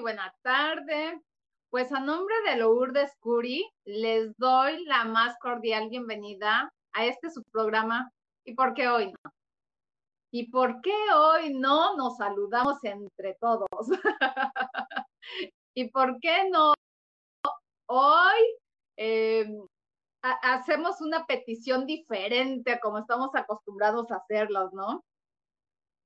Muy buena tarde. Pues a nombre de Lourdes Curi, les doy la más cordial bienvenida a este subprograma. ¿Y por qué hoy no? ¿Y por qué hoy no nos saludamos entre todos? ¿Y por qué no hoy eh, hacemos una petición diferente como estamos acostumbrados a hacerlos, ¿no?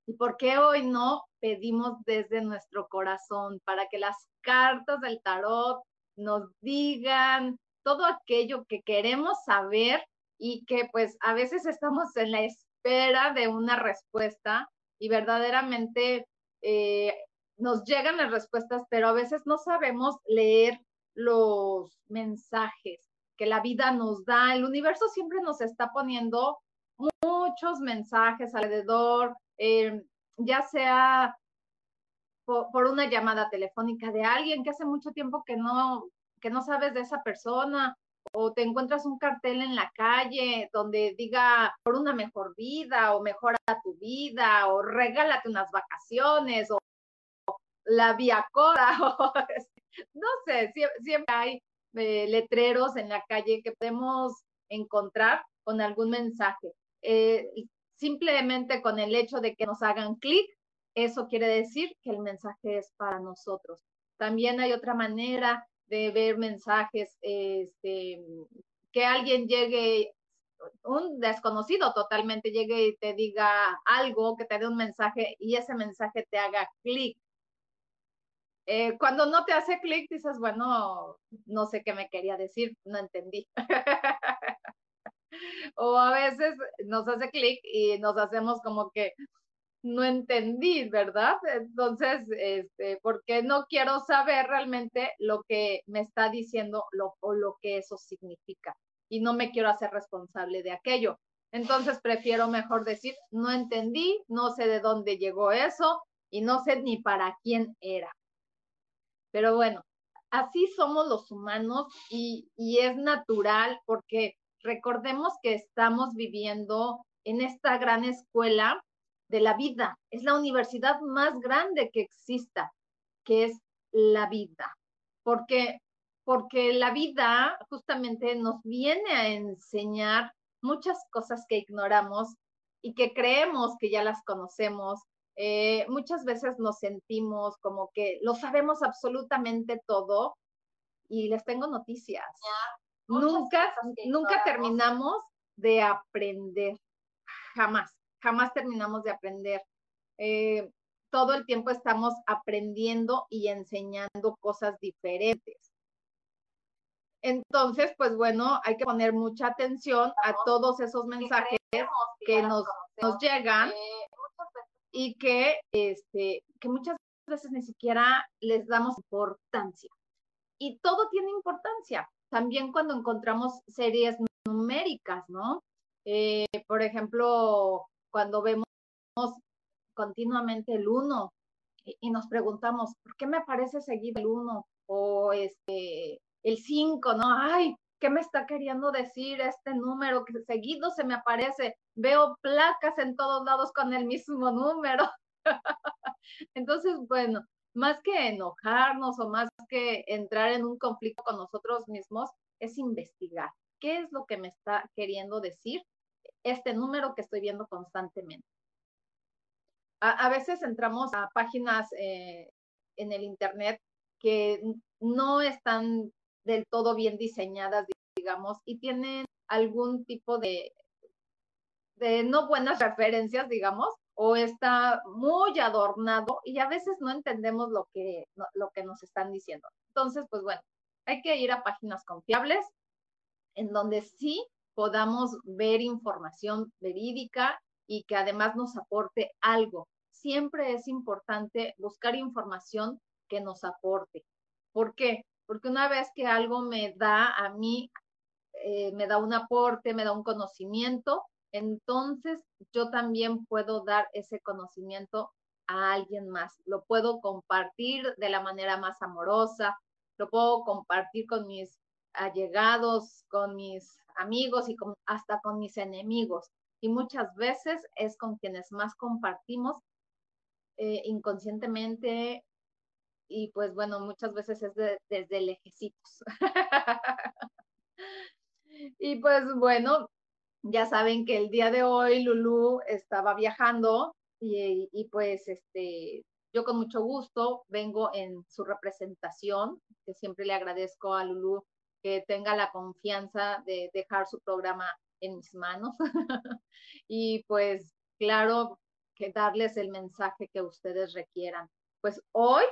¿Y por qué hoy no pedimos desde nuestro corazón para que las cartas del tarot nos digan todo aquello que queremos saber y que pues a veces estamos en la espera de una respuesta y verdaderamente eh, nos llegan las respuestas, pero a veces no sabemos leer los mensajes que la vida nos da. El universo siempre nos está poniendo muchos mensajes alrededor, eh, ya sea por, una llamada telefónica de alguien que hace mucho tiempo que no, que no sabes de esa persona, o te encuentras un cartel en la calle donde diga por una mejor vida, o mejora tu vida, o regálate unas vacaciones, o, la vía coda, o, no sé, siempre, hay eh, letreros en la calle que podemos encontrar con algún mensaje. Eh, simplemente con el hecho de que nos hagan clic, eso quiere decir que el mensaje es para nosotros. También hay otra manera de ver mensajes, este, que alguien llegue, un desconocido totalmente llegue y te diga algo, que te dé un mensaje y ese mensaje te haga clic. Eh, cuando no te hace clic, dices, bueno, no sé qué me quería decir, no entendí. o a veces nos hace clic y nos hacemos como que no entendí, ¿verdad? Entonces, este, porque no quiero saber realmente lo que me está diciendo lo, o lo que eso significa y no me quiero hacer responsable de aquello. Entonces, prefiero mejor decir, no entendí, no sé de dónde llegó eso y no sé ni para quién era. Pero bueno, así somos los humanos y, y es natural porque recordemos que estamos viviendo en esta gran escuela de la vida. Es la universidad más grande que exista, que es la vida. Porque, porque la vida justamente nos viene a enseñar muchas cosas que ignoramos y que creemos que ya las conocemos. Eh, muchas veces nos sentimos como que lo sabemos absolutamente todo y les tengo noticias nunca, nunca terminamos de aprender, jamás, jamás terminamos de aprender. Eh, todo el tiempo estamos aprendiendo y enseñando cosas diferentes. Entonces, pues bueno, hay que poner mucha atención a todos esos mensajes que nos, nos llegan y que, este, que muchas veces ni siquiera les damos importancia. Y todo tiene importancia también cuando encontramos series numéricas, ¿no? Eh, por ejemplo, cuando vemos continuamente el 1 y, nos preguntamos, ¿por qué me aparece seguido el 1? O este, el 5, ¿no? Ay, ¿qué me está queriendo decir este número que seguido se me aparece? Veo placas en todos lados con el mismo número. Entonces, bueno, más que enojarnos o más que entrar en un conflicto con nosotros mismos, es investigar qué es lo que me está queriendo decir este número que estoy viendo constantemente. A, veces entramos a páginas eh, en el Internet que no están del todo bien diseñadas, digamos, y tienen algún tipo de, de no buenas referencias, digamos, o está muy adornado y a veces no entendemos lo que, lo que nos están diciendo. Entonces, pues bueno, hay que ir a páginas confiables en donde sí podamos ver información verídica y que además nos aporte algo. Siempre es importante buscar información que nos aporte. ¿Por qué? Porque una vez que algo me da a mí, eh, me da un aporte, me da un conocimiento, entonces yo también puedo dar ese conocimiento a alguien más. Lo puedo compartir de la manera más amorosa, lo puedo compartir con mis allegados, con mis amigos y hasta con mis enemigos. Y muchas veces es con quienes más compartimos eh, inconscientemente y pues bueno, muchas veces es desde lejecitos. y pues bueno, ya saben que el día de hoy Lulu estaba viajando y, pues este, yo con mucho gusto vengo en su representación, que siempre le agradezco a Lulu que tenga la confianza de dejar su programa en mis manos. y pues claro que darles el mensaje que ustedes requieran. Pues hoy,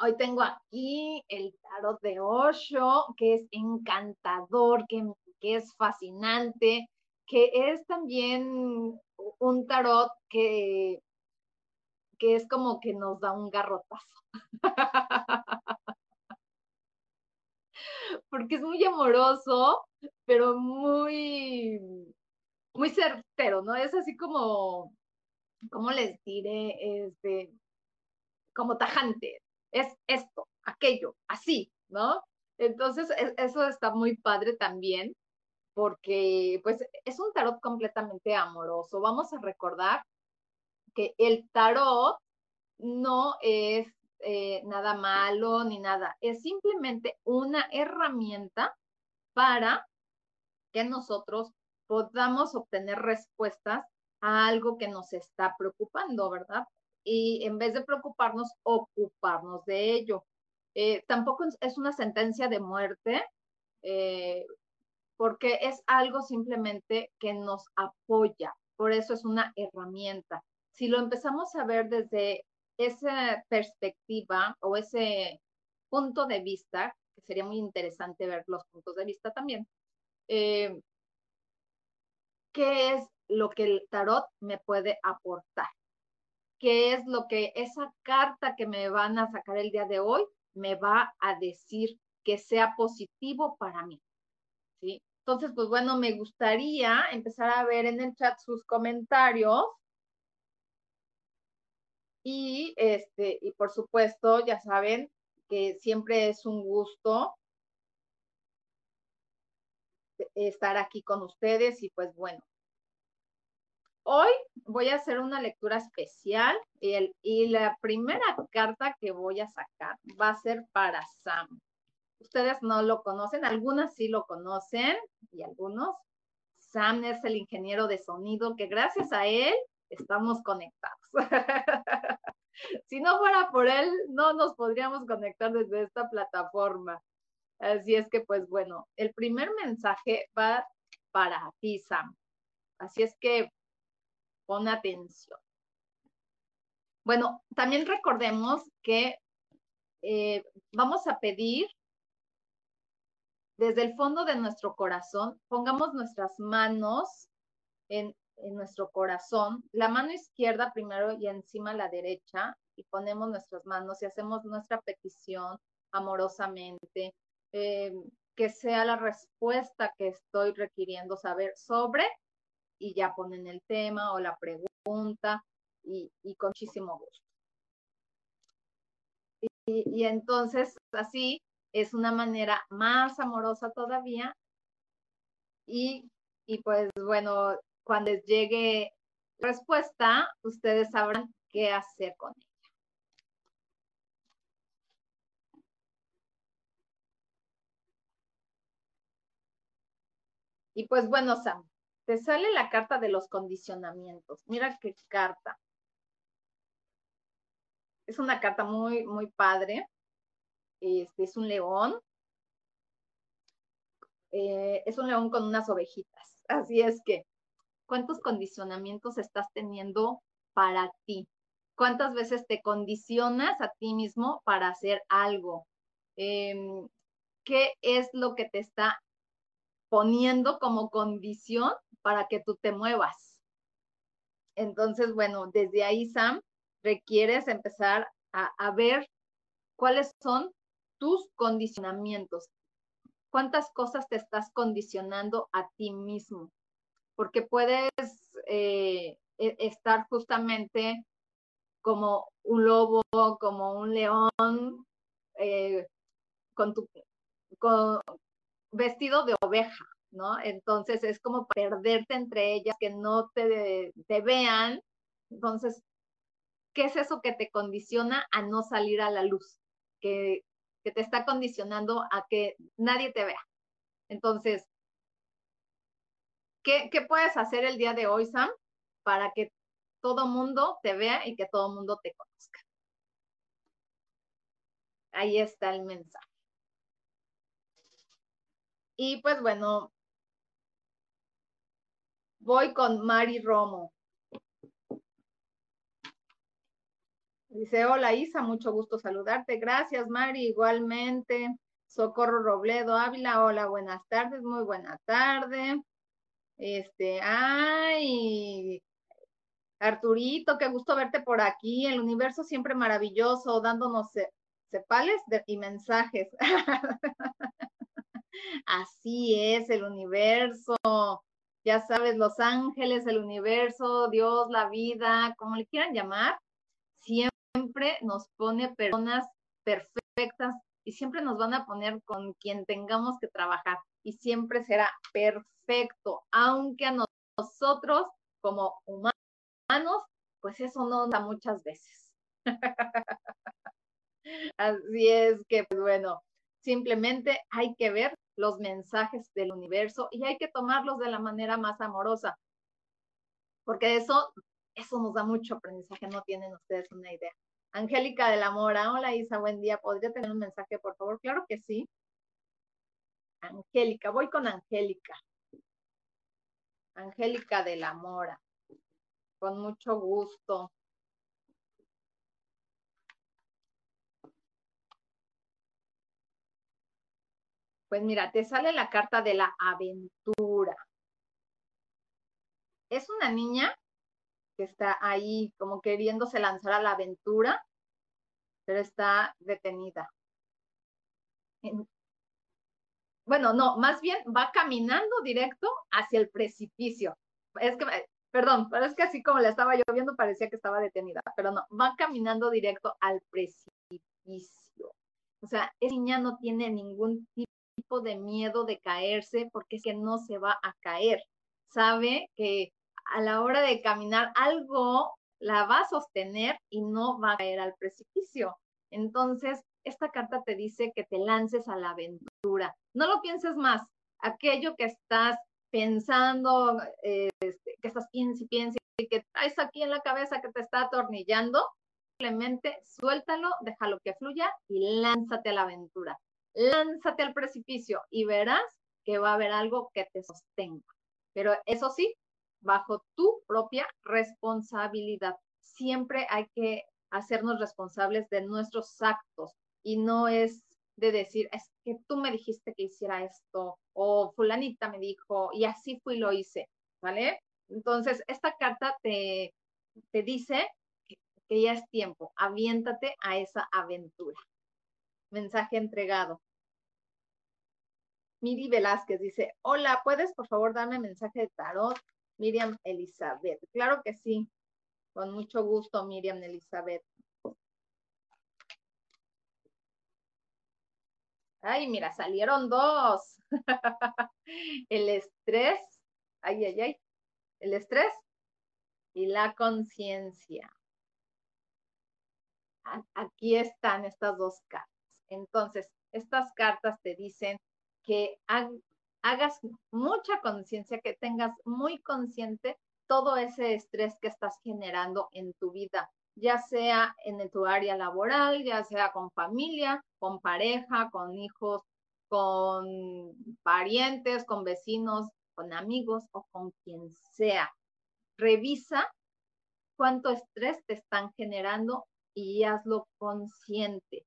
hoy tengo aquí el tarot de Osho, que es encantador, que que es fascinante, que es también un tarot que, que es como que nos da un garrotazo. Porque es muy amoroso, pero muy, muy certero, ¿no? Es así como, ¿cómo les diré? Este, como tajante. Es esto, aquello, así, ¿no? Entonces, e, eso está muy padre también porque pues es un tarot completamente amoroso. Vamos a recordar que el tarot no es eh, nada malo ni nada, es simplemente una herramienta para que nosotros podamos obtener respuestas a algo que nos está preocupando, ¿verdad? Y en vez de preocuparnos, ocuparnos de ello. Eh, tampoco es una sentencia de muerte, eh, porque es algo simplemente que nos apoya, por eso es una herramienta. Si lo empezamos a ver desde esa perspectiva o ese punto de vista, que sería muy interesante ver los puntos de vista también, eh, ¿qué es lo que el tarot me puede aportar? ¿Qué es lo que esa carta que me van a sacar el día de hoy me va a decir que sea positivo para mí? ¿Sí? Entonces, pues bueno, me gustaría empezar a ver en el chat sus comentarios. Y este, y por supuesto, ya saben que siempre es un gusto estar aquí con ustedes y pues bueno. Hoy voy a hacer una lectura especial y, el, y la primera carta que voy a sacar va a ser para Sam. Ustedes no lo conocen, algunas sí lo conocen y algunos. Sam es el ingeniero de sonido que gracias a él estamos conectados. si no fuera por él, no nos podríamos conectar desde esta plataforma. Así es que, pues bueno, el primer mensaje va para ti, Sam. Así es que pon atención. Bueno, también recordemos que eh, vamos a pedir desde el fondo de nuestro corazón, pongamos nuestras manos en, nuestro corazón, la mano izquierda primero y encima la derecha, y ponemos nuestras manos y hacemos nuestra petición amorosamente, eh, que sea la respuesta que estoy requiriendo saber sobre, y ya ponen el tema o la pregunta, y, con muchísimo gusto. y entonces, así, es una manera más amorosa todavía. Y, pues bueno, cuando les llegue respuesta, ustedes sabrán qué hacer con ella. Y pues bueno, Sam, te sale la carta de los condicionamientos. Mira qué carta. es una carta muy, muy padre. Este es un león. Eh, es un león con unas ovejitas. Así es que, ¿cuántos condicionamientos estás teniendo para ti? ¿Cuántas veces te condicionas a ti mismo para hacer algo? Em, ¿Qué es lo que te está poniendo como condición para que tú te muevas? Entonces, bueno, desde ahí, Sam, requieres empezar a, ver cuáles son tus condicionamientos, cuántas cosas te estás condicionando a ti mismo, porque puedes eh, e, estar justamente como un lobo, como un león, eh, con tu vestido de oveja, ¿no? Entonces es como perderte entre ellas, que no te, te vean. Entonces, ¿qué es eso que te condiciona a no salir a la luz? Que, que te está condicionando a que nadie te vea. Entonces, ¿qué, ¿qué, puedes hacer el día de hoy, Sam, para que todo mundo te vea y que todo mundo te conozca? Ahí está el mensaje. Y pues bueno, voy con Mari Romo. Dice, hola Isa, mucho gusto saludarte. Gracias, Mari, igualmente. Socorro Robledo Ávila, hola, buenas tardes, muy buena tarde. Este, ay, Arturito, qué gusto verte por aquí. El universo siempre maravilloso, dándonos cepales y mensajes. Así es, el universo. Ya sabes, los ángeles, el universo, Dios, la vida, como le quieran llamar, siempre nos pone personas perfectas y siempre nos van a poner con quien tengamos que trabajar y siempre será perfecto, aunque a nosotros como humanos, pues eso no da muchas veces. Así es que, pues bueno, simplemente hay que ver los mensajes del universo y hay que tomarlos de la manera más amorosa, porque eso, eso nos da mucho aprendizaje, no tienen ustedes una idea. Angélica de la Mora, hola Isa, buen día, ¿podría tener un mensaje, por favor? Claro que sí. Angélica, voy con Angélica. Angélica de la Mora, con mucho gusto. Pues mira, te sale la carta de la aventura. Es una niña está ahí como queriéndose lanzar a la aventura, pero está detenida. Bueno, no, más bien va caminando directo hacia el precipicio. Es que, perdón, pero es que así como la estaba yo viendo parecía que estaba detenida, pero no, va caminando directo al precipicio. O sea, esa niña no tiene ningún tipo de miedo de caerse porque es que no se va a caer. Sabe que a la hora de caminar algo la va a sostener y no va a caer al precipicio. Entonces, esta carta te dice que te lances a la aventura. No lo pienses más. Aquello que estás pensando, este, que estás piensa y piensa que traes aquí en la cabeza que te está atornillando, simplemente suéltalo, déjalo que fluya y lánzate a la aventura lánzate al precipicio y verás que va a haber algo que te sostenga. Pero eso sí, bajo tu propia responsabilidad. Siempre hay que hacernos responsables de nuestros actos y no es de decir, es que tú me dijiste que hiciera esto o fulanita me dijo y así fui y lo hice, ¿vale? Entonces, esta carta te, te dice que, que ya es tiempo, aviéntate a esa aventura mensaje entregado. Miri Velázquez dice, hola, ¿puedes por favor darme mensaje de tarot? Miriam Elizabeth. Claro que sí, con mucho gusto, Miriam Elizabeth. Ay, mira, salieron dos. El estrés, ay, ay, ay, el estrés y la conciencia. Aquí están estas dos cartas. Entonces, estas cartas te dicen que hagas mucha conciencia, que tengas muy consciente todo ese estrés que estás generando en tu vida. ya sea en tu área laboral, ya sea con familia, con pareja, con hijos, con parientes, con vecinos, con amigos o con quien sea. Revisa cuánto estrés te están generando y hazlo consciente.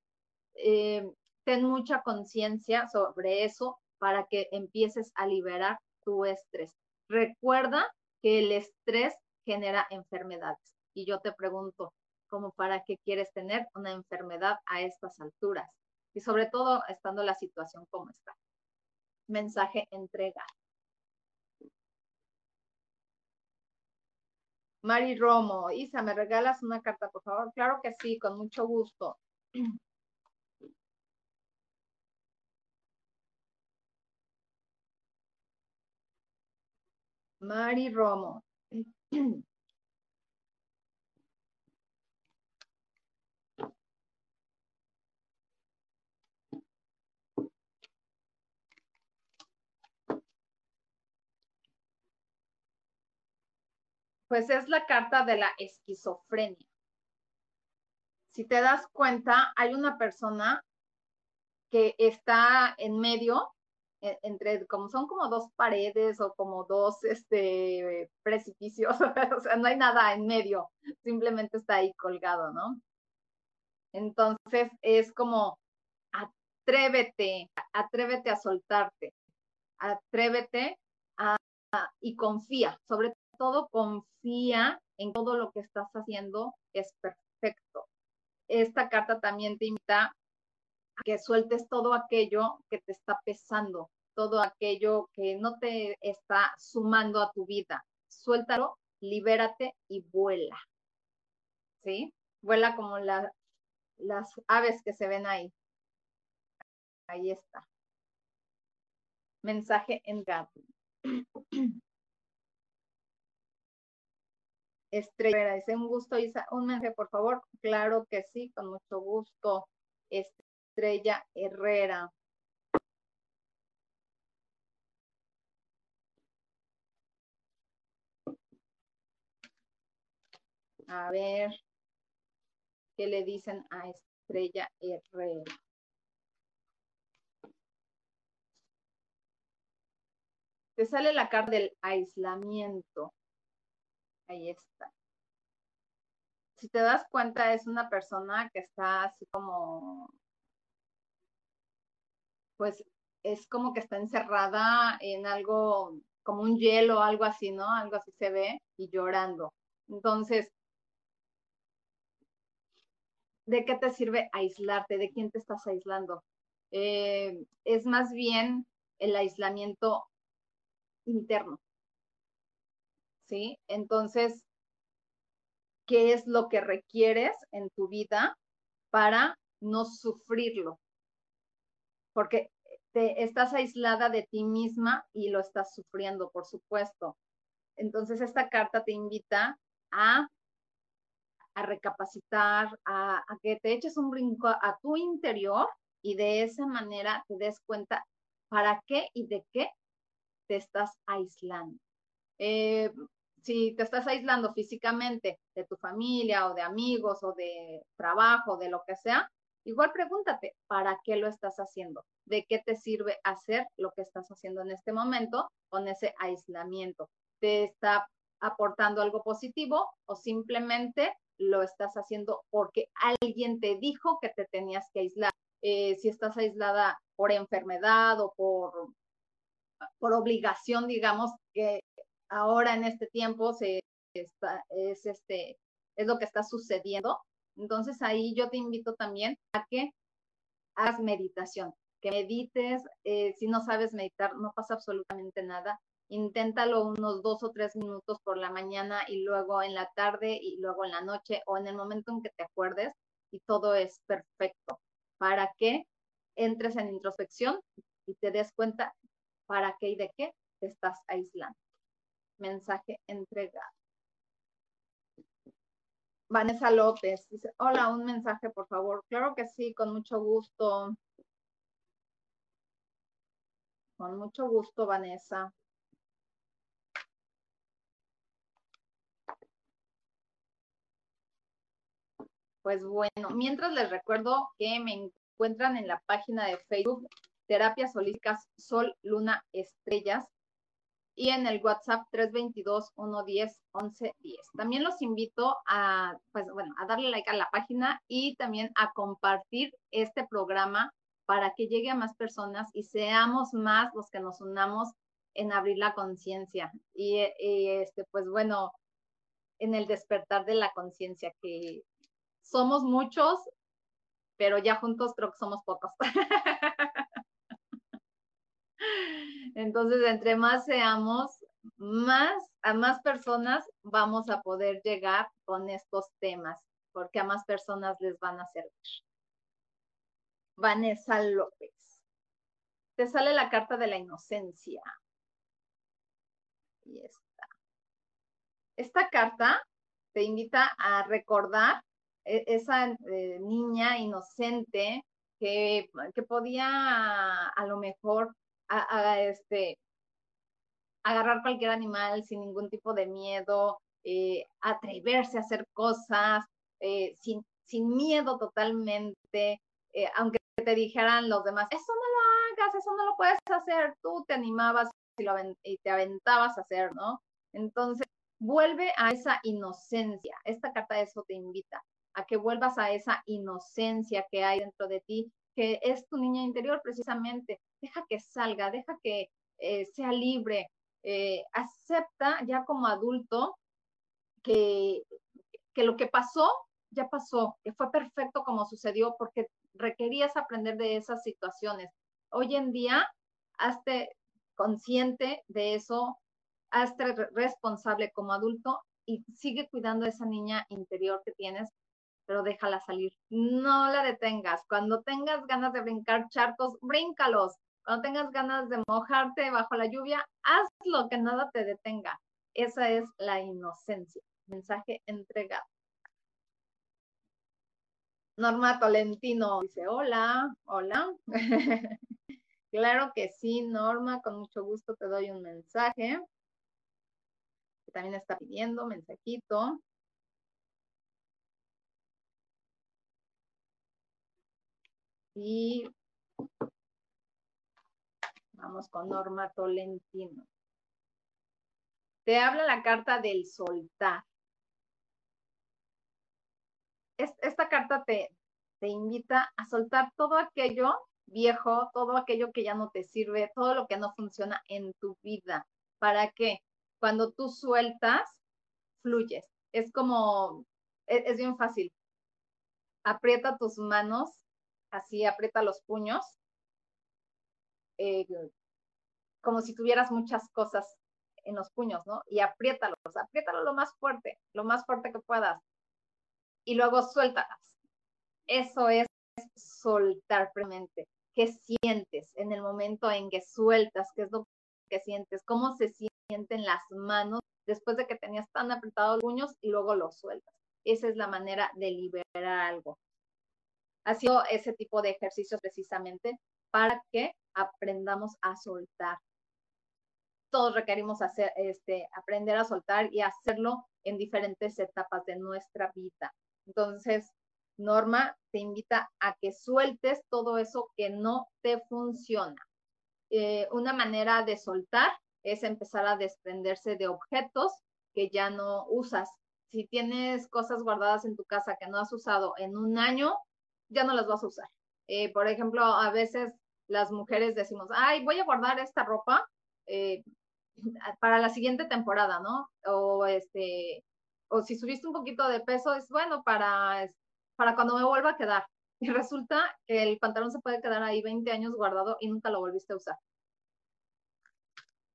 Eh, ten mucha conciencia sobre eso para que empieces a liberar tu estrés. Recuerda que el estrés genera enfermedades. Y yo te pregunto, ¿cómo para qué quieres tener una enfermedad a estas alturas? Y sobre todo estando la situación como está. Mensaje entrega. Mari Romo, Isa, ¿me regalas una carta, por favor? Claro que sí, con mucho gusto. Mari Romo. pues es la carta de la esquizofrenia. Si te das cuenta, hay una persona que está en medio, entre, como son como dos paredes o como dos este, precipicios, o sea, no hay nada en medio, simplemente está ahí colgado, ¿no? Entonces es como, atrévete, atrévete a soltarte, atrévete a, y confía, sobre todo confía en todo lo que estás haciendo, es perfecto. Esta carta también te invita a que sueltes todo aquello que te está pesando, todo aquello que no te está sumando a tu vida. Suéltalo, libérate y vuela. ¿Sí? Vuela como las aves que se ven ahí. Ahí está. Mensaje en gato. Estrella, dice un gusto, Isa, un mensaje, por favor. Claro que sí, con mucho gusto. Estrella Herrera. A ver, ¿qué le dicen a Estrella Herrera? Te sale la carta del aislamiento. Ahí está. Si te das cuenta, es una persona que está así como, pues es como que está encerrada en algo, como un hielo, algo así, ¿no? Algo así se ve y llorando. Entonces, ¿de qué te sirve aislarte? ¿De quién te estás aislando? Eh, es más bien el aislamiento interno. ¿sí? Entonces, ¿qué es lo que requieres en tu vida para no sufrirlo? Porque te estás aislada de ti misma y lo estás sufriendo, por supuesto. Entonces, esta carta te invita a, a recapacitar, a, que te eches un brinco a tu interior y de esa manera te des cuenta para qué y de qué te estás aislando. Eh, si te estás aislando físicamente de tu familia o de amigos o de trabajo, de lo que sea, igual pregúntate, ¿para qué lo estás haciendo? ¿De qué te sirve hacer lo que estás haciendo en este momento con ese aislamiento? ¿Te está aportando algo positivo o simplemente lo estás haciendo porque alguien te dijo que te tenías que aislar? Eh, si estás aislada por enfermedad o por, por obligación, digamos, que ahora en este tiempo se está, es, este, es lo que está sucediendo. Entonces ahí yo te invito también a que hagas meditación, que medites. Eh, si no sabes meditar, no pasa absolutamente nada. Inténtalo unos dos o tres minutos por la mañana y luego en la tarde y luego en la noche o en el momento en que te acuerdes y todo es perfecto para que entres en introspección y te des cuenta para qué y de qué te estás aislando mensaje entregado. Vanessa López dice, hola, un mensaje, por favor. Claro que sí, con mucho gusto. Con mucho gusto, Vanessa. Pues bueno, mientras les recuerdo que me encuentran en la página de Facebook Terapias Holísticas Sol, Luna, Estrellas y en el WhatsApp 322-110-1110. También los invito a, pues bueno, a darle like a la página y también a compartir este programa para que llegue a más personas y seamos más los que nos unamos en abrir la conciencia y, este, pues bueno, en el despertar de la conciencia, que somos muchos, pero ya juntos creo que somos pocos. Entonces, entre más seamos, más a más personas vamos a poder llegar con estos temas, porque a más personas les van a servir. Vanessa López. Te sale la carta de la inocencia. Y esta. Esta carta te invita a recordar e-, esa eh, niña inocente que, que podía a lo mejor este, agarrar cualquier animal sin ningún tipo de miedo, eh, atreverse a hacer cosas eh, sin, sin, miedo totalmente, eh, aunque te dijeran los demás, eso no lo hagas, eso no lo puedes hacer, tú te animabas y, lo, y te aventabas a hacer, ¿no? Entonces, vuelve a esa inocencia. Esta carta de eso te invita a que vuelvas a esa inocencia que hay dentro de ti, que es tu niña interior precisamente, deja que salga, deja que eh, sea libre, eh, acepta ya como adulto que, que lo que pasó, ya pasó, que fue perfecto como sucedió porque requerías aprender de esas situaciones. Hoy en día, hazte consciente de eso, hazte responsable como adulto y sigue cuidando a esa niña interior que tienes, pero déjala salir. No la detengas. Cuando tengas ganas de brincar charcos, bríncalos. Cuando tengas ganas de mojarte bajo la lluvia, hazlo, que nada te detenga. Esa es la inocencia. Mensaje entregado. Norma Tolentino dice, hola, hola. claro que sí, Norma, con mucho gusto te doy un mensaje. también está pidiendo mensajito. Y Vamos con Norma Tolentino. Te habla la carta del soltar. Esta carta te, te invita a soltar todo aquello viejo, todo aquello que ya no te sirve, todo lo que no funciona en tu vida. ¿Para qué? Cuando tú sueltas, fluyes. Es como, es, es bien fácil. Aprieta tus manos, así aprieta los puños eh, como si tuvieras muchas cosas en los puños, ¿no? Y apriétalos, apriétalo lo más fuerte, lo más fuerte que puedas. Y luego suéltalas. Eso es soltar premente. ¿Qué sientes en el momento en que sueltas? ¿Qué es lo que sientes? ¿Cómo se sienten las manos después de que tenías tan apretados los puños y luego los sueltas? Esa es la manera de liberar algo. Ha sido ese tipo de ejercicios precisamente para que aprendamos a soltar. Todos requerimos hacer, este, aprender a soltar y hacerlo en diferentes etapas de nuestra vida. Entonces, Norma te invita a que sueltes todo eso que no te funciona. Eh, una manera de soltar es empezar a desprenderse de objetos que ya no usas. Si tienes cosas guardadas en tu casa que no has usado en un año, ya no las vas a usar. Eh, por ejemplo, a veces las mujeres decimos, ay, voy a guardar esta ropa eh, para la siguiente temporada, ¿no? O este, o si subiste un poquito de peso, es bueno para, para cuando me vuelva a quedar. Y resulta que el pantalón se puede quedar ahí 20 años guardado y nunca lo volviste a usar.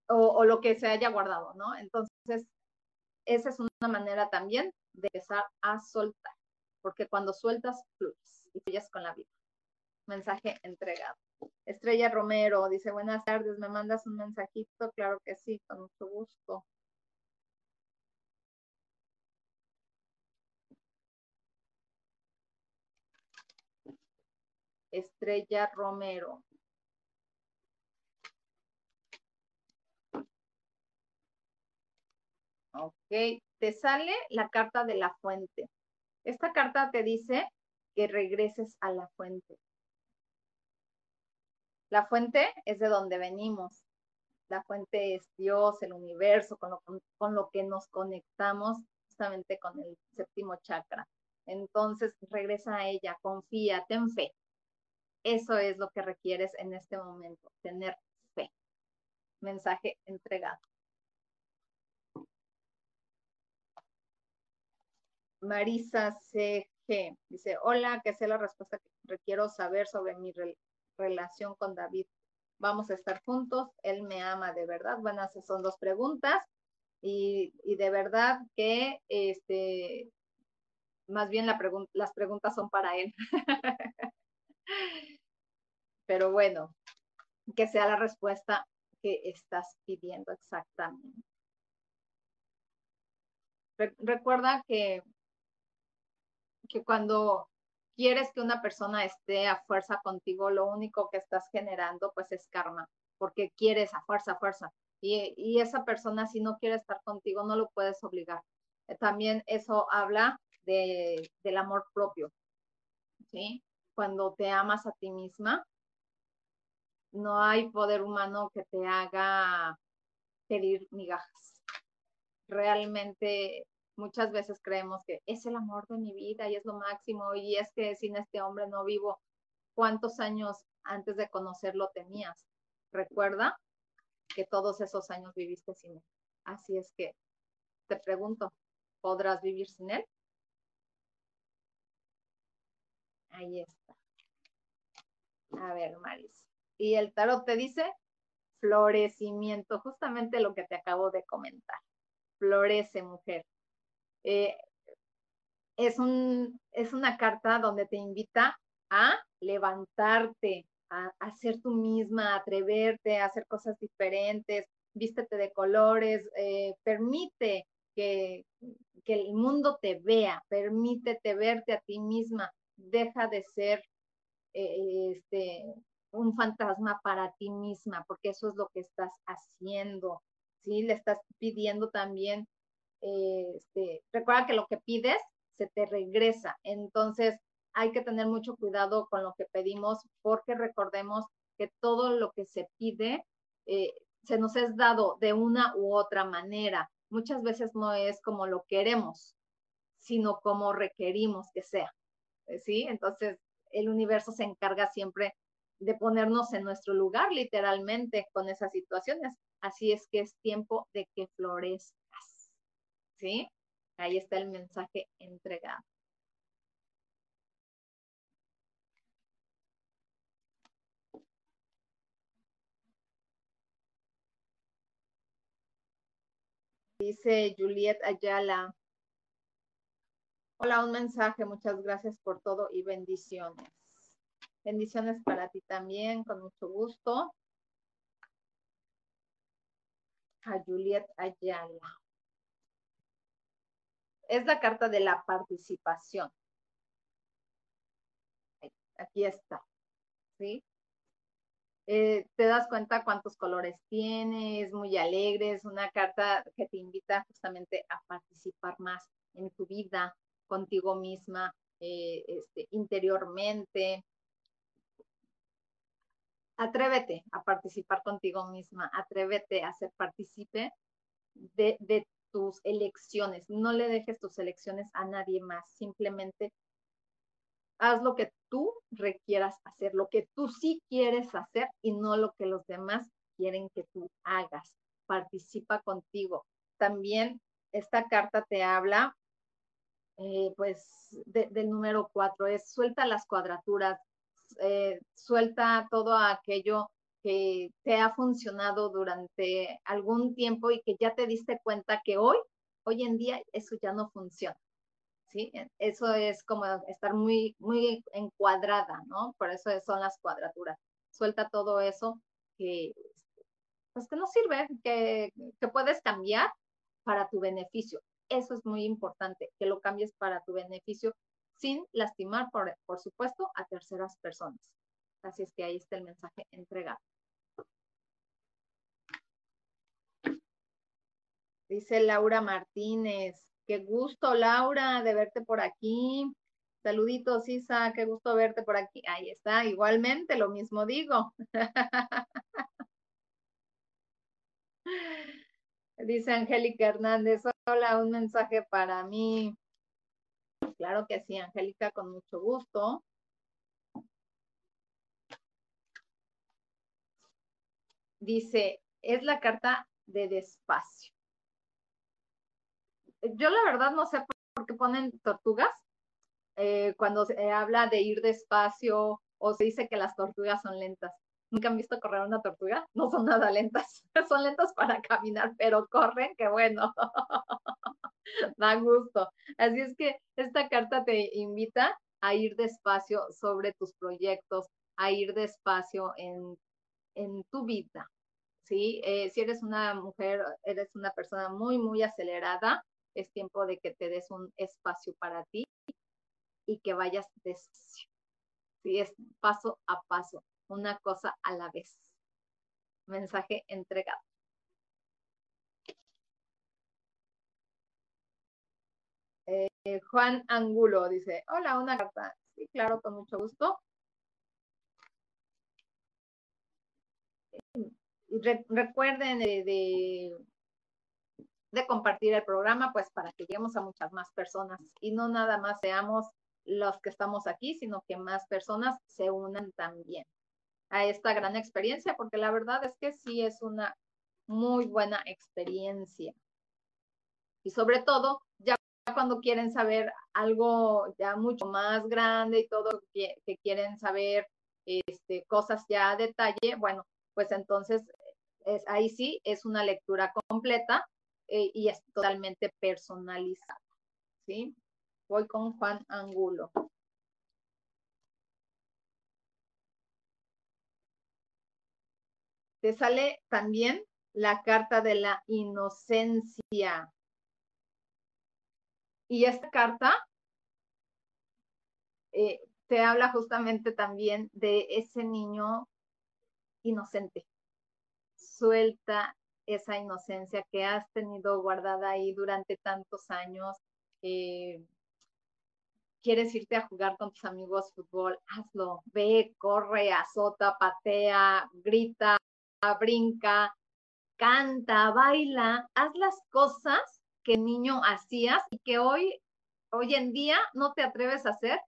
O, o lo que se haya guardado, ¿no? Entonces, esa es una manera también de empezar a soltar, porque cuando sueltas, fluyes y fluyes con la vida. Mensaje entregado. Estrella Romero dice, buenas tardes, ¿me mandas un mensajito? Claro que sí, con mucho gusto. Estrella Romero. Ok, te sale la carta de la fuente. Esta carta te dice que regreses a la fuente. La fuente es de donde venimos. La fuente es Dios, el universo, con lo, lo que nos conectamos justamente con el séptimo chakra. Entonces, regresa a ella, confía, ten fe. Eso es lo que requieres en este momento, tener fe. Mensaje entregado. Marisa CG dice, hola, que sea la respuesta que requiero saber sobre mi relación con David. Vamos a estar juntos, él me ama de verdad. Bueno, esas son dos preguntas y, de verdad que este, más bien la las preguntas son para él. Pero bueno, que sea la respuesta que estás pidiendo exactamente. recuerda que, que cuando quieres que una persona esté a fuerza contigo, lo único que estás generando pues es karma, porque quieres a fuerza, a fuerza. Y, esa persona si no quiere estar contigo, no lo puedes obligar. Eh, también eso habla de, del amor propio, ¿sí? Cuando te amas a ti misma, no hay poder humano que te haga pedir migajas. Realmente muchas veces creemos que es el amor de mi vida y es lo máximo y es que sin este hombre no vivo. ¿Cuántos años antes de conocerlo tenías? Recuerda que todos esos años viviste sin él. Así es que te pregunto, ¿podrás vivir sin él? Ahí está. A ver, Maris. Y el tarot te dice florecimiento, justamente lo que te acabo de comentar. Florece, mujer. Eh, es, un, es una carta donde te invita a levantarte, a, ser tú misma, a atreverte a hacer cosas diferentes, vístete de colores, eh, permite que, que, el mundo te vea, permítete verte a ti misma, deja de ser eh, este, un fantasma para ti misma, porque eso es lo que estás haciendo, ¿sí? Le estás pidiendo también, eh, este, recuerda que lo que pides se te regresa, entonces hay que tener mucho cuidado con lo que pedimos, porque recordemos que todo lo que se pide eh, se nos es dado de una u otra manera. Muchas veces no es como lo queremos, sino como requerimos que sea. ¿Sí? Entonces, el universo se encarga siempre de ponernos en nuestro lugar literalmente con esas situaciones. Así es que es tiempo de que florezcas. ¿Sí? Ahí está el mensaje entregado. Dice Juliet Ayala. Hola, un mensaje. Muchas gracias por todo y bendiciones. Bendiciones para ti también, con mucho gusto. A Juliet Ayala. Es la carta de la participación. Aquí está. ¿Sí? Eh, te das cuenta cuántos colores tiene, es muy alegre, es una carta que te invita justamente a participar más en tu vida, contigo misma, eh, este, interiormente, atrévete a participar contigo misma, atrévete a ser partícipe de, tus elecciones. No le dejes tus elecciones a nadie más, simplemente haz lo que tú requieras hacer, lo que tú sí quieres hacer y no lo que los demás quieren que tú hagas. Participa contigo. También esta carta te habla, eh, pues, del número cuatro, es suelta las cuadraturas, eh, suelta todo aquello que te ha funcionado durante algún tiempo y que ya te diste cuenta que hoy, hoy en día, eso ya no funciona. ¿Sí? Eso es como estar muy, muy encuadrada, ¿no? Por eso son las cuadraturas. Suelta todo eso que, pues que no sirve, que, que puedes cambiar para tu beneficio. Eso es muy importante, que lo cambies para tu beneficio sin lastimar, por, por supuesto, a terceras personas. Así es que ahí está el mensaje entregado. Dice Laura Martínez, Qué gusto, Laura, de verte por aquí. Saluditos, Isa, qué gusto verte por aquí. Ahí está, igualmente, lo mismo digo. Dice Angélica Hernández, hola, un mensaje para mí. Claro que sí, Angélica, con mucho gusto. Dice, es la carta de despacio. Yo la verdad no sé por qué ponen tortugas, eh, cuando se habla de ir despacio o se dice que las tortugas son lentas. ¿Nunca han visto correr una tortuga? No son nada lentas, son lentas para caminar, pero corren, que bueno, da gusto. Así es que esta carta te invita a ir despacio sobre tus proyectos, a ir despacio en, en tu vida. ¿sí? Eh, si eres una mujer, eres una persona muy, muy acelerada, es tiempo de que te des un espacio para ti y que vayas despacio. Sí, es paso a paso, una cosa a la vez. Mensaje entregado. Eh, Juan Angulo dice, hola, una carta. Sí, claro, con mucho gusto. recuerden de, de, compartir el programa, pues para que lleguemos a muchas más personas y no nada más seamos los que estamos aquí, sino que más personas se unan también a esta gran experiencia, porque la verdad es que sí es una muy buena experiencia. Y sobre todo, ya cuando quieren saber algo ya mucho más grande y todo que, quieren saber este, cosas ya a detalle, bueno, pues entonces es, ahí sí es una lectura completa eh, y es totalmente personalizada, ¿sí? Voy con Juan Angulo. Te sale también la carta de la inocencia. Y esta carta eh, te habla justamente también de ese niño inocente. Suelta esa inocencia que has tenido guardada ahí durante tantos años. Eh, quieres irte a jugar con tus amigos fútbol, hazlo. Ve, corre, azota, patea, grita, brinca, canta, baila. Haz las cosas que niño hacías y que hoy, hoy en día no te atreves a hacer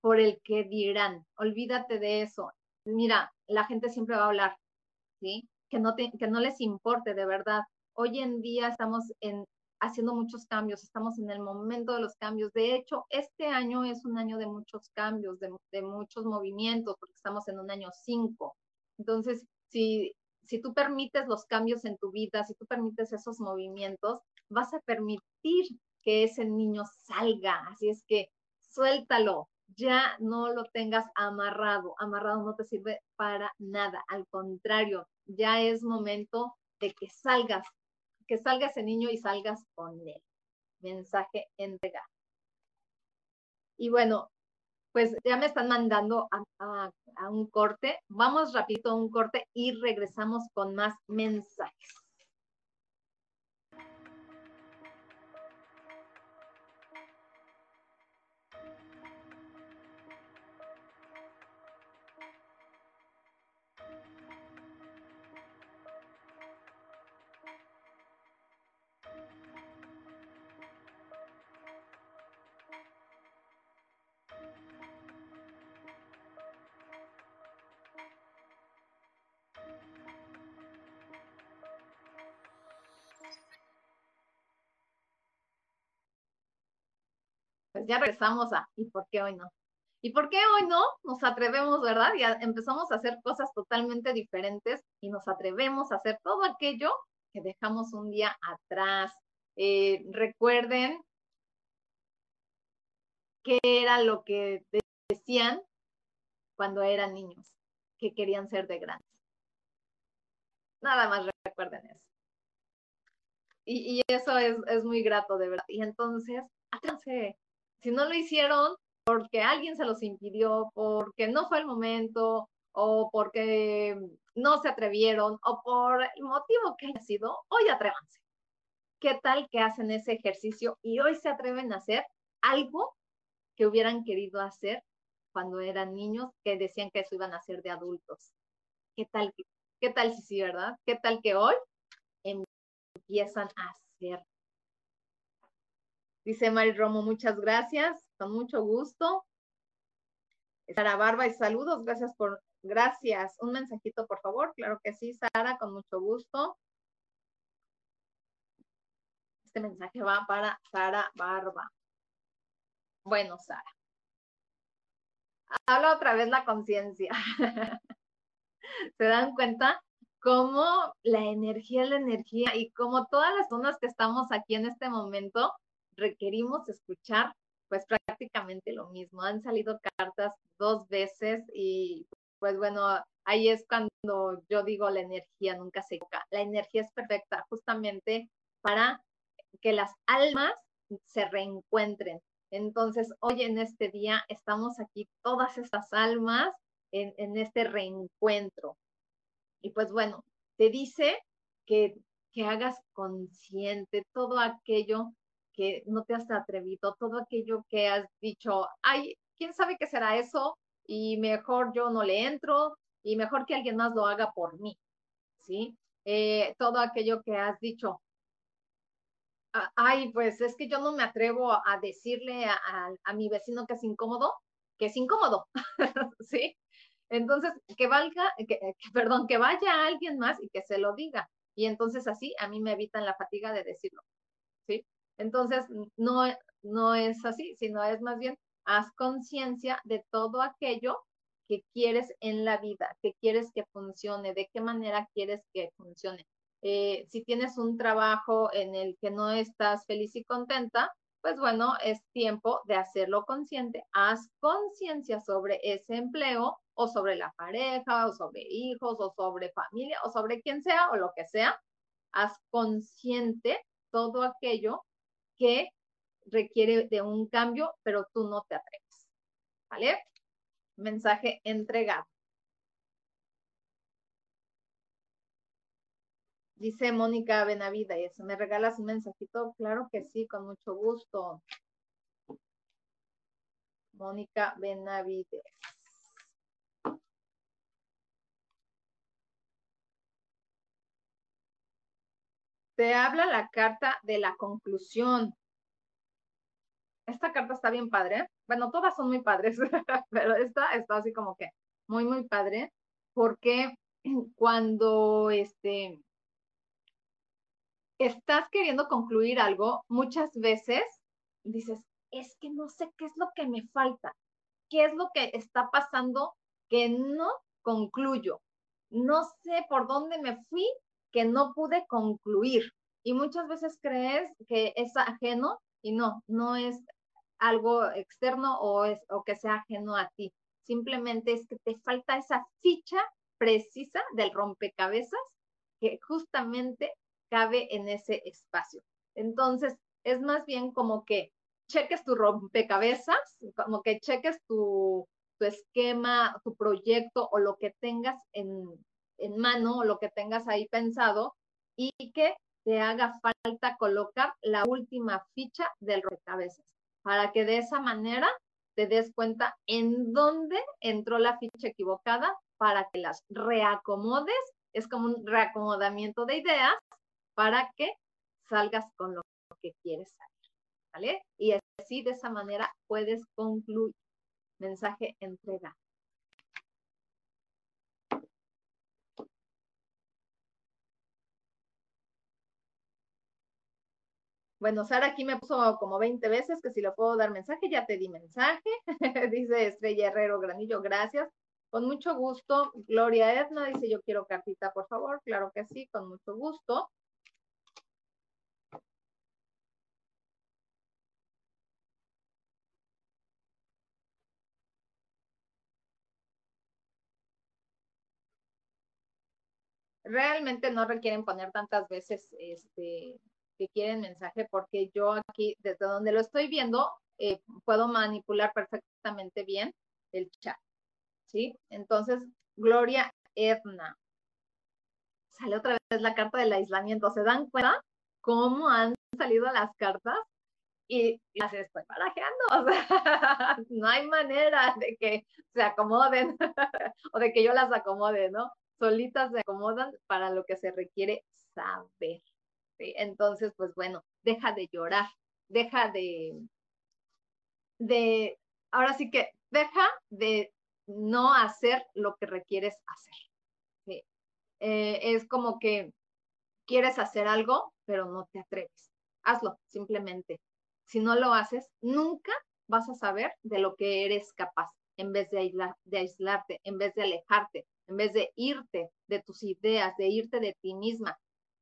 por el que dirán. Olvídate de eso. Mira, la gente siempre va a hablar, ¿sí? Que no, que no les importe, de verdad. Hoy en día estamos en, haciendo muchos cambios, estamos en el momento de los cambios. De hecho, este año es un año de muchos cambios, de, de muchos movimientos, porque estamos en un año 5. Entonces, si, si tú permites los cambios en tu vida, si tú permites esos movimientos, vas a permitir que ese niño salga. Así es que suéltalo, ya no lo tengas amarrado. Amarrado no te sirve para nada. Al contrario, ya es momento de que salgas, que salga ese niño y salgas con él. Mensaje entregado. Y bueno, pues ya me están mandando a, un corte. Vamos rapidito a un corte y regresamos con más mensajes. Ya regresamos a ¿y por qué hoy no? ¿Y por qué hoy no? Nos atrevemos, ¿verdad? Y empezamos a hacer cosas totalmente diferentes y nos atrevemos a hacer todo aquello que dejamos un día atrás. Eh, recuerden qué era lo que decían cuando eran niños, que querían ser de grandes. Nada más recuerden eso. Y, eso es, es, muy grato, de verdad. Y entonces, atrévanse, si no lo hicieron porque alguien se los impidió, porque no fue el momento o porque no se atrevieron o por el motivo que haya sido, hoy atrévanse. ¿qué tal que hacen ese ejercicio y hoy se atreven a hacer algo que hubieran querido hacer cuando eran niños, que decían que eso iban a hacer de adultos? ¿Qué tal, qué tal si sí, verdad? ¿Qué tal que hoy empiezan a hacer? Dice Mari Romo, muchas gracias, con mucho gusto. Sara Barba y saludos, gracias por, gracias. Un mensajito, por favor. Claro que sí, Sara, con mucho gusto. Este mensaje va para Sara Barba. Bueno, Sara. Habla otra vez la conciencia. ¿Se dan cuenta? Cómo la energía es la energía y como todas las personas que estamos aquí en este momento requerimos escuchar pues prácticamente lo mismo. Han salido cartas dos veces y pues bueno, ahí es cuando yo digo la energía nunca se equivoca. La energía es perfecta justamente para que las almas se reencuentren. Entonces, hoy en este día estamos aquí todas estas almas en, en este reencuentro. Y pues bueno, te dice que, que hagas consciente todo aquello que no te has atrevido, todo aquello que has dicho, ay, ¿quién sabe qué será eso? Y mejor yo no le entro y mejor que alguien más lo haga por mí, ¿sí? Eh, todo aquello que has dicho, ay, pues es que yo no me atrevo a decirle a, mi vecino que es incómodo, que es incómodo, ¿sí? Entonces, que valga, que, perdón, que vaya alguien más y que se lo diga. Y entonces así a mí me evitan la fatiga de decirlo. Entonces, no, no es así, sino es más bien, haz conciencia de todo aquello que quieres en la vida, que quieres que funcione, de qué manera quieres que funcione. Eh, si tienes un trabajo en el que no estás feliz y contenta, pues bueno, es tiempo de hacerlo consciente. Haz conciencia sobre ese empleo o sobre la pareja o sobre hijos o sobre familia o sobre quien sea o lo que sea. Haz consciente todo aquello que requiere de un cambio, pero tú no te atreves. ¿Vale? Mensaje entregado. Dice Mónica Benavides, ¿me regalas un mensajito? Claro que sí, con mucho gusto. Mónica Benavides. Te habla la carta de la conclusión. Esta carta está bien padre. Bueno, todas son muy padres, pero esta está así como que muy, muy padre, porque cuando este, estás queriendo concluir algo, muchas veces dices, es que no sé qué es lo que me falta, qué es lo que está pasando que no concluyo, no sé por dónde me fui que no pude concluir. Y muchas veces crees que es ajeno y no, no es algo externo o, es, o que sea ajeno a ti. Simplemente es que te falta esa ficha precisa del rompecabezas que justamente cabe en ese espacio. Entonces, es más bien como que cheques tu rompecabezas, como que cheques tu, tu esquema, tu proyecto o lo que tengas en, en mano o lo que tengas ahí pensado y que te haga falta colocar la última ficha del rompecabezas para que de esa manera te des cuenta en dónde entró la ficha equivocada para que las reacomodes. Es como un reacomodamiento de ideas para que salgas con lo que quieres salir. ¿Vale? Y así de esa manera puedes concluir. Mensaje entrega. Bueno, Sara aquí me puso como 20 veces que si le puedo dar mensaje, ya te di mensaje. dice Estrella Herrero Granillo, gracias. Con mucho gusto. Gloria Edna dice, yo quiero cartita, por favor. Claro que sí, con mucho gusto. Realmente no requieren poner tantas veces este, que quieren mensaje, porque yo aquí, desde donde lo estoy viendo, eh, puedo manipular perfectamente bien el chat. ¿Sí? Entonces, Gloria Edna. Sale otra vez la carta del aislamiento. ¿Se dan cuenta cómo han salido las cartas y las estoy barajeando. No hay manera de que se acomoden o de que yo las acomode, ¿no? Solitas se acomodan para lo que se requiere saber. Entonces, pues bueno, deja de llorar, deja de, de, ahora sí que deja de no hacer lo que requieres hacer. Eh, es como que quieres hacer algo, pero no te atreves. Hazlo, simplemente. Si no lo haces, nunca vas a saber de lo que eres capaz, en vez de, de aislarte, en vez de alejarte, en vez de irte de tus ideas, de irte de ti misma,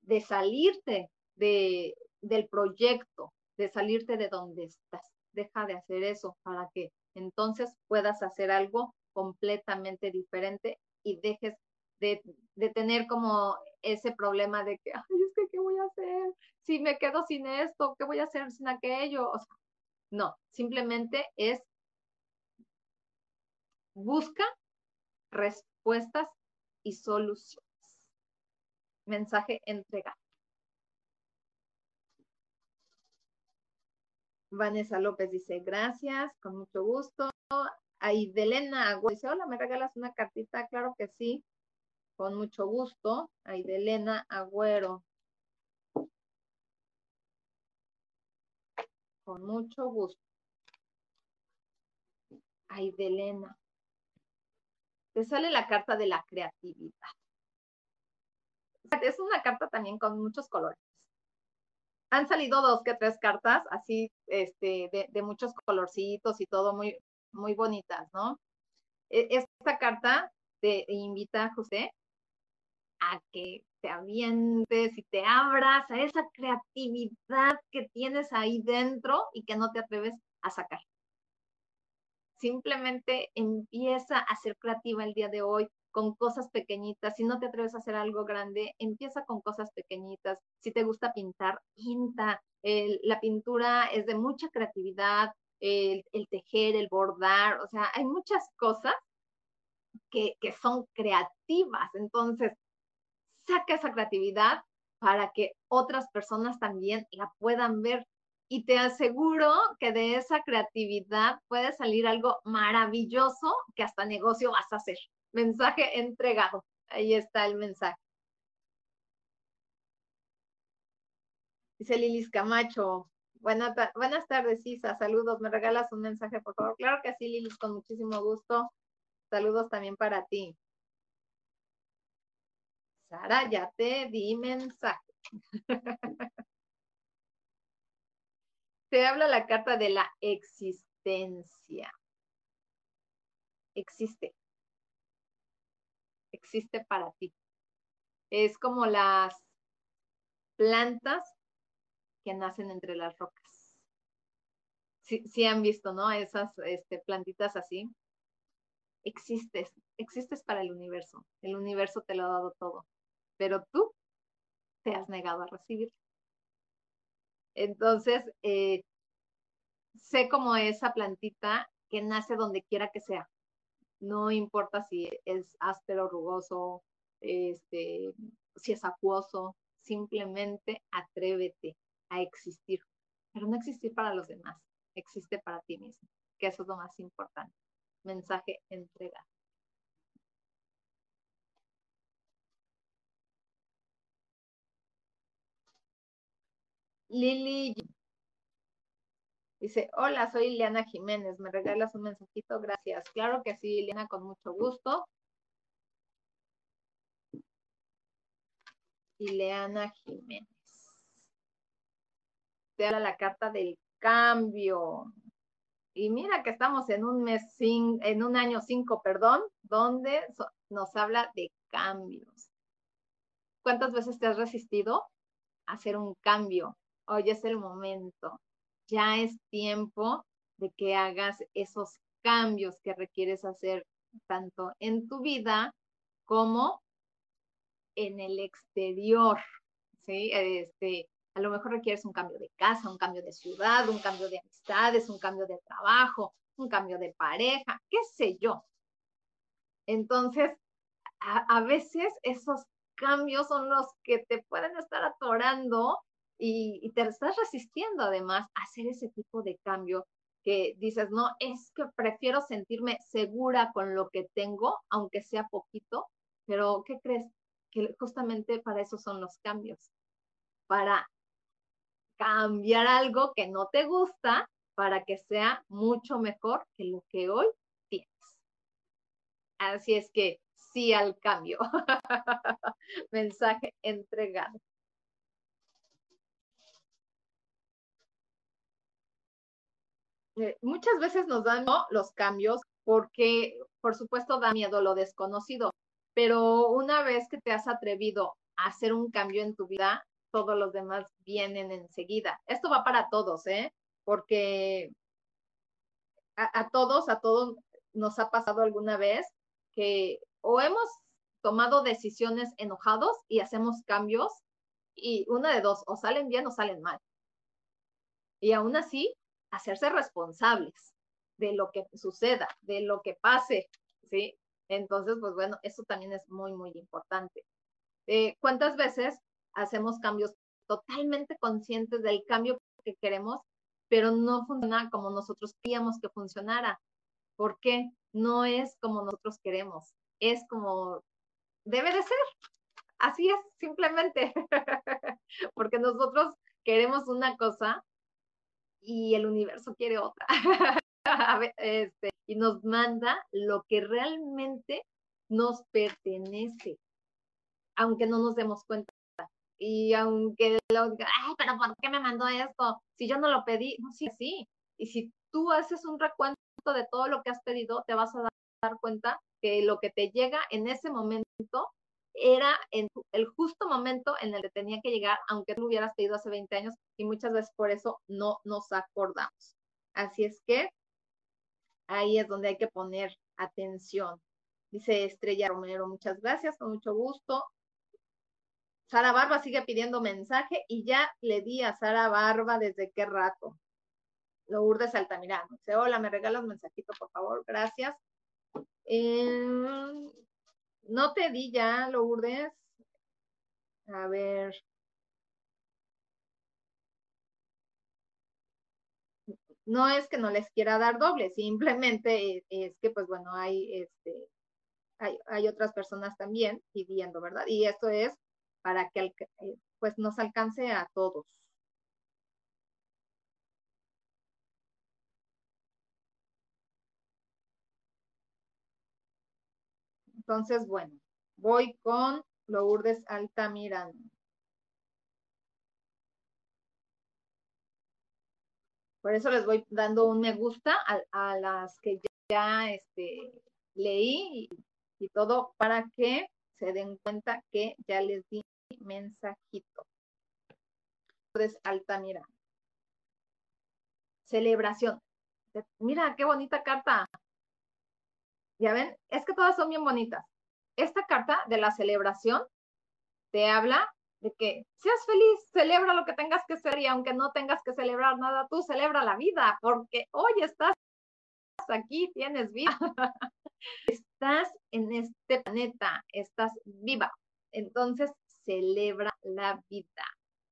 de salirte de, del proyecto, de salirte de donde estás. Deja de hacer eso para que entonces puedas hacer algo completamente diferente y dejes de, tener como ese problema de que, ay, es que, ¿qué voy a hacer? Si me quedo sin esto, ¿qué voy a hacer sin aquello? No, simplemente es busca respuestas y soluciones. Mensaje entregado. Vanessa López dice, gracias, con mucho gusto. Aidelena dice, hola, ¿me regalas una cartita? Claro que sí, con mucho gusto. Aidelena Agüero. Con mucho gusto. Aidelena. Te sale la carta de la creatividad. Es una carta también con muchos colores han salido dos que tres cartas así, este, de, muchos colorcitos y todo muy, muy bonitas, ¿no? E, esta carta te invita, José, a que te avientes y te abras a esa creatividad que tienes ahí dentro y que no te atreves a sacar. Simplemente empieza a ser creativa el día de hoy, con cosas pequeñitas. Si no te atreves a hacer algo grande, empieza con cosas pequeñitas. Si te gusta pintar, pinta. la pintura es de mucha creatividad, el, tejer, el bordar, o sea, hay muchas cosas que, que son creativas. Entonces, saca esa creatividad para que otras personas también la puedan ver. Y te aseguro que de esa creatividad puede salir algo maravilloso que hasta negocio vas a hacer. Mensaje entregado. Ahí está el mensaje. Dice Lilis Camacho. buenas tardes, Isa. Saludos. ¿Me regalas un mensaje, por favor? Claro que sí, Lilis, con muchísimo gusto. Saludos también para ti. Sara, ya te di mensaje. Te habla la carta de la existencia. Existe existe para ti. Es como las plantas que nacen entre las rocas. Sí, han visto, ¿no? Esas este, plantitas así. Existes, existes para el universo. El universo te lo ha dado todo, pero tú te has negado a recibir. Entonces, eh, sé como esa plantita que nace donde quiera que sea no importa si es áspero, rugoso, este, si es acuoso, simplemente atrévete a existir, pero no existir para los demás, existe para ti mismo, que eso es lo más importante. Mensaje entregado. Lili Dice, hola, soy Ileana Jiménez, ¿me regalas un mensajito? Gracias. Claro que sí, Ileana, con mucho gusto. Ileana Jiménez. Te habla la carta del cambio. Y mira que estamos en un mes, sin, en un año cinco, perdón, donde nos habla de cambios. ¿Cuántas veces te has resistido a hacer un cambio? Hoy es el momento ya es tiempo de que hagas esos cambios que requieres hacer tanto en tu vida como en el exterior, ¿sí? Este, a lo mejor requieres un cambio de casa, un cambio de ciudad, un cambio de amistades, un cambio de trabajo, un cambio de pareja, qué sé yo. Entonces, a, a veces esos cambios son los que te pueden estar atorando y, te estás resistiendo además a hacer ese tipo de cambio que dices, no, es que prefiero sentirme segura con lo que tengo, aunque sea poquito, pero ¿qué crees? Que justamente para eso son los cambios, para cambiar algo que no te gusta para que sea mucho mejor que lo que hoy tienes. Así es que sí al cambio. Mensaje entregado. Eh, muchas veces nos dan los cambios porque, por supuesto, da miedo lo desconocido, pero una vez que te has atrevido a hacer un cambio en tu vida, todos los demás vienen enseguida. Esto va para todos, ¿eh? Porque a, todos, a todos nos ha pasado alguna vez que o hemos tomado decisiones enojados y hacemos cambios y una de dos, o salen bien o salen mal. Y aún así, hacerse responsables de lo que suceda, de lo que pase, ¿sí? Entonces, pues bueno, eso también es muy, muy importante. Eh, ¿Cuántas veces hacemos cambios totalmente conscientes del cambio que queremos, pero no funciona como nosotros queríamos que funcionara? ¿Por qué? No es como nosotros queremos, es como debe de ser. Así es, simplemente. Porque nosotros queremos una cosa y el universo quiere otra. este, y nos manda lo que realmente nos pertenece, aunque no nos demos cuenta. Y aunque lo ay, pero ¿por qué me mandó esto? Si yo no lo pedí, no, sí, sí. Y si tú haces un recuento de todo lo que has pedido, te vas a dar cuenta que lo que te llega en ese momento era en el justo momento en el que tenía que llegar, aunque tú lo hubieras pedido hace 20 años, y muchas veces por eso no nos acordamos. Así es que ahí es donde hay que poner atención. Dice Estrella Romero, muchas gracias, con mucho gusto. Sara Barba sigue pidiendo mensaje y ya le di a Sara Barba desde qué rato. Lourdes Altamirano. Dice, hola, me regalas mensajito, por favor, gracias. Eh, no te di ya, Lourdes. A ver. No es que no les quiera dar doble, simplemente es, que, pues bueno, hay, este, hay, hay, otras personas también pidiendo, ¿verdad? Y esto es para que eh, pues nos alcance a todos. Entonces, bueno, voy con Lourdes Altamirano. Por eso les voy dando un me gusta a, las que ya este, leí y, todo para que se den cuenta que ya les di mensajito. Lourdes Altamirano. Celebración. Mira, qué bonita carta. Ya ven, es que todas son bien bonitas. Esta carta de la celebración te habla de que seas feliz, celebra lo que tengas que ser y aunque no tengas que celebrar nada, tú celebra la vida porque hoy estás aquí, tienes vida. estás en este planeta, estás viva. Entonces, celebra la vida.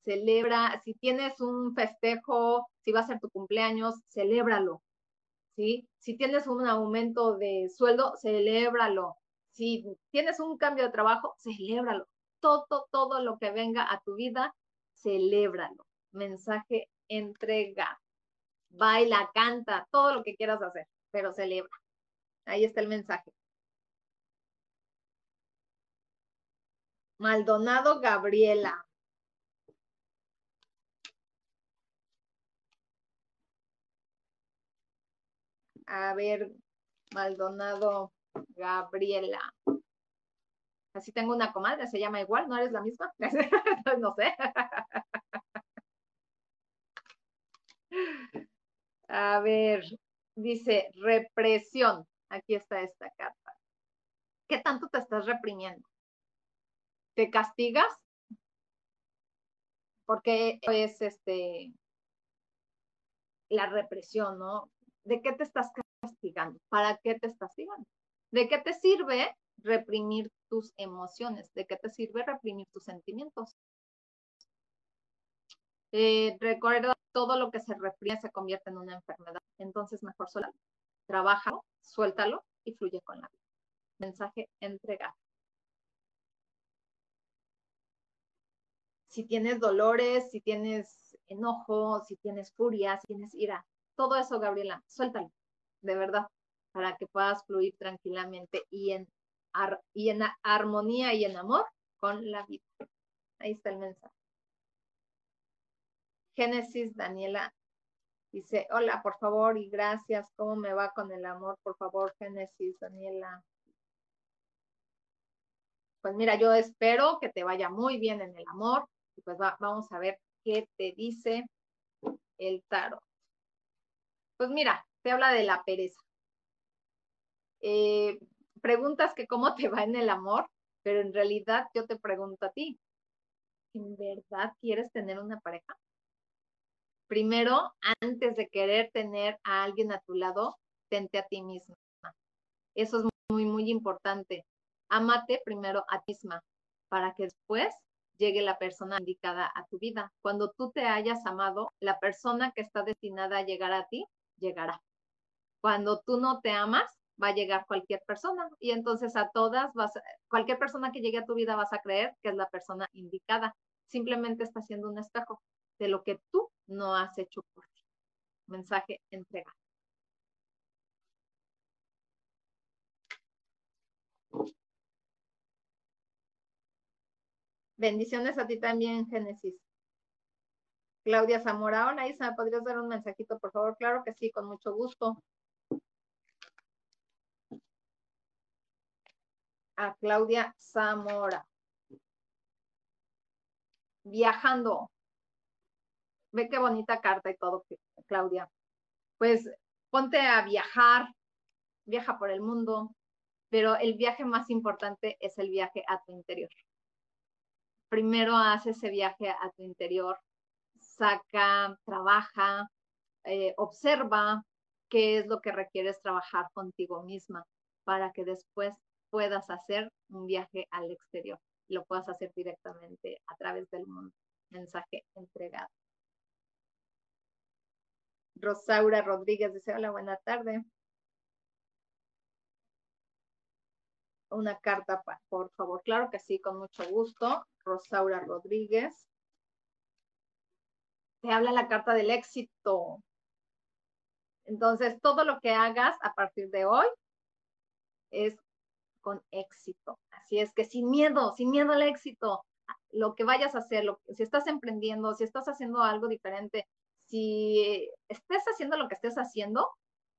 Celebra, si tienes un festejo, si va a ser tu cumpleaños, celébralo. ¿Sí? Si tienes un aumento de sueldo, celébralo. Si tienes un cambio de trabajo, celébralo. Todo, todo lo que venga a tu vida, celébralo. Mensaje entrega. Baila, canta, todo lo que quieras hacer, pero celebra. Ahí está el mensaje. Maldonado Gabriela. A ver, Maldonado Gabriela. Así tengo una comadre, se llama igual, ¿no eres la misma? no sé. A ver, dice represión. Aquí está esta carta. ¿Qué tanto te estás reprimiendo? ¿Te castigas? Porque es este la represión, ¿no? ¿De qué te estás castigando? ¿Para qué te estás castigando? ¿De qué te sirve reprimir tus emociones? ¿De qué te sirve reprimir tus sentimientos? Eh, recuerda, todo lo que se refría se convierte en una enfermedad. Entonces, mejor solo trabaja, suéltalo y fluye con la vida. Mensaje entregado. Si tienes dolores, si tienes enojo, si tienes furia, si tienes ira, todo eso, Gabriela, suéltalo, de verdad, para que puedas fluir tranquilamente y en, y en armonía y en amor con la vida. Ahí está el mensaje. Génesis, Daniela dice, hola, por favor y gracias. ¿Cómo me va con el amor? Por favor, Génesis, Daniela. Pues mira, yo espero que te vaya muy bien en el amor. Y pues vamos a ver qué te dice el tarot. Pues mira, te habla de la pereza. Eh, preguntas que cómo te va en el amor, pero en realidad yo te pregunto a ti, ¿en verdad quieres tener una pareja? Primero, antes de querer tener a alguien a tu lado, tente a ti misma. Eso es muy, muy importante. Amate primero a ti misma para que después llegue la persona indicada a tu vida. Cuando tú te hayas amado, la persona que está destinada a llegar a ti, llegará. Cuando tú no te amas, va a llegar cualquier persona y entonces a todas vas, cualquier persona que llegue a tu vida vas a creer que es la persona indicada. Simplemente está haciendo un espejo de lo que tú no has hecho por ti. Mensaje entregado. Bendiciones a ti también, Génesis. Claudia Zamora, hola Isa, ¿podrías dar un mensajito, por favor? Claro que sí, con mucho gusto. A Claudia Zamora. Viajando. Ve qué bonita carta y todo, Claudia. Pues ponte a viajar, viaja por el mundo, pero el viaje más importante es el viaje a tu interior. Primero haz ese viaje a tu interior, saca, trabaja, eh, observa qué es lo que requieres trabajar contigo misma para que después puedas hacer un viaje al exterior. Lo puedas hacer directamente a través del mundo. Mensaje entregado. Rosaura Rodríguez dice, hola, buena tarde. Una carta, por favor. Claro que sí, con mucho gusto. Rosaura Rodríguez te habla la carta del éxito. Entonces, todo lo que hagas a partir de hoy es con éxito. Así es que sin miedo, sin miedo al éxito, lo que vayas a hacer, si estás emprendiendo, si estás haciendo algo diferente, si estés haciendo lo que estés haciendo,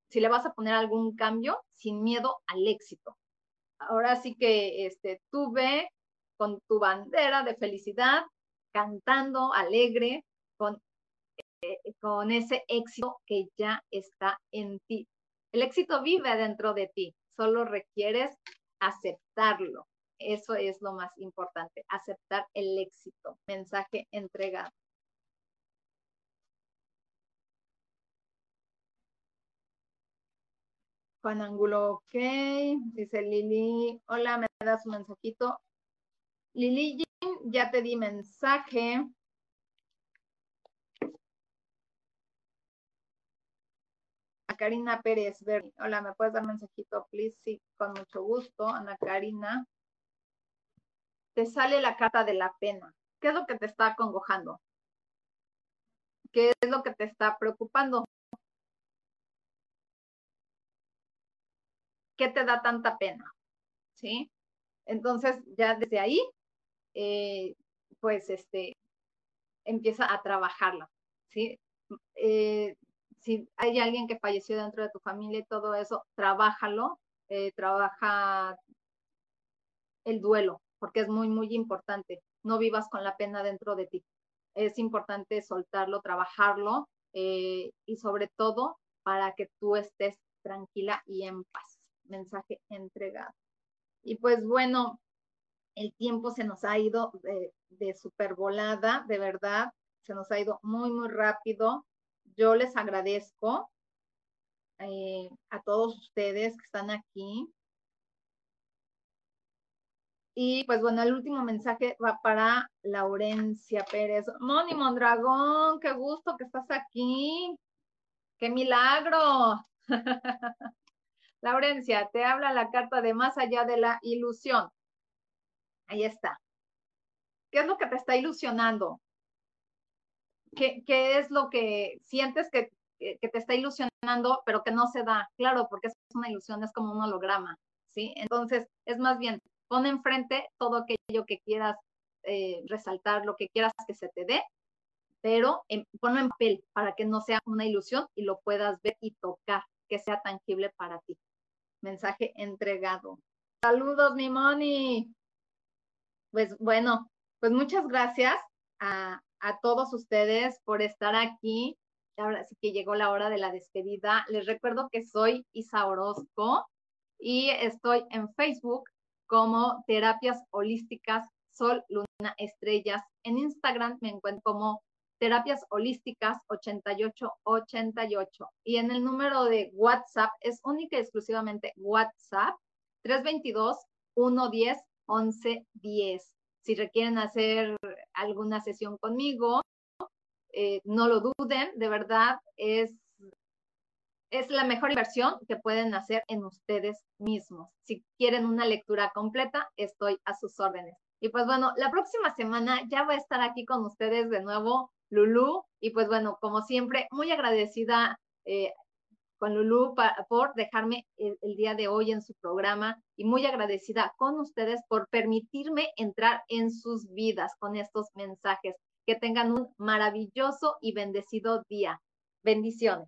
si le vas a poner algún cambio, sin miedo al éxito. Ahora sí que este, tú ve con tu bandera de felicidad, cantando, alegre, con eh, con ese éxito que ya está en ti. El éxito vive dentro de ti, solo requieres aceptarlo. Eso es lo más importante, aceptar el éxito. Mensaje entregado. Juan Angulo, ok. Dice Lili, hola, me das un mensajito. Lili, ya te di mensaje. Karina Pérez Hola, ¿me puedes dar mensajito, please? Sí, con mucho gusto, Ana Karina. Te sale la carta de la pena. ¿Qué es lo que te está acongojando? ¿Qué es lo que te está preocupando? ¿Qué te da tanta pena? ¿Sí? Entonces, ya desde ahí, eh, pues, este, empieza a trabajarla, ¿sí? Eh, si hay alguien que falleció dentro de tu familia y todo eso, trabájalo, eh, trabaja el duelo, porque es muy, muy importante. No vivas con la pena dentro de ti. Es importante soltarlo, trabajarlo eh, y sobre todo para que tú estés tranquila y en paz. Mensaje entregado. Y pues bueno, el tiempo se nos ha ido de, de super volada, de verdad, se nos ha ido muy, muy rápido yo les agradezco eh, a todos ustedes que están aquí. Y pues bueno, el último mensaje va para Laurencia Pérez. Moni Mondragón, qué gusto que estás aquí. ¡Qué milagro! Laurencia, te habla la carta de más allá de la ilusión. Ahí está. ¿Qué es lo que te está ilusionando? ¿Qué, qué es lo que sientes que, que, te está ilusionando, pero que no se da? Claro, porque es una ilusión, es como un holograma, ¿sí? Entonces, es más bien, pon enfrente todo aquello que quieras eh, resaltar, lo que quieras que se te dé, pero en, ponlo en papel para que no sea una ilusión y lo puedas ver y tocar, que sea tangible para ti. Mensaje entregado. Saludos, mi Moni. Pues bueno, pues muchas gracias a, a todos ustedes por estar aquí. Ahora sí que llegó la hora de la despedida. Les recuerdo que soy Isa Orozco y estoy en Facebook como Terapias Holísticas Sol, Luna, Estrellas. En Instagram me encuentro como Terapias Holísticas 8888. Y en el número de WhatsApp es única y exclusivamente WhatsApp 322 110 1110. Si requieren hacer alguna sesión conmigo, eh, no lo duden, de verdad es es la mejor inversión que pueden hacer en ustedes mismos. Si quieren una lectura completa, estoy a sus órdenes. Y pues bueno, la próxima semana ya voy a estar aquí con ustedes de nuevo, Lulu. Y pues bueno, como siempre, muy agradecida eh, con Lulu por dejarme el, el, día de hoy en su programa y muy agradecida con ustedes por permitirme entrar en sus vidas con estos mensajes. Que tengan un maravilloso y bendecido día. Bendiciones.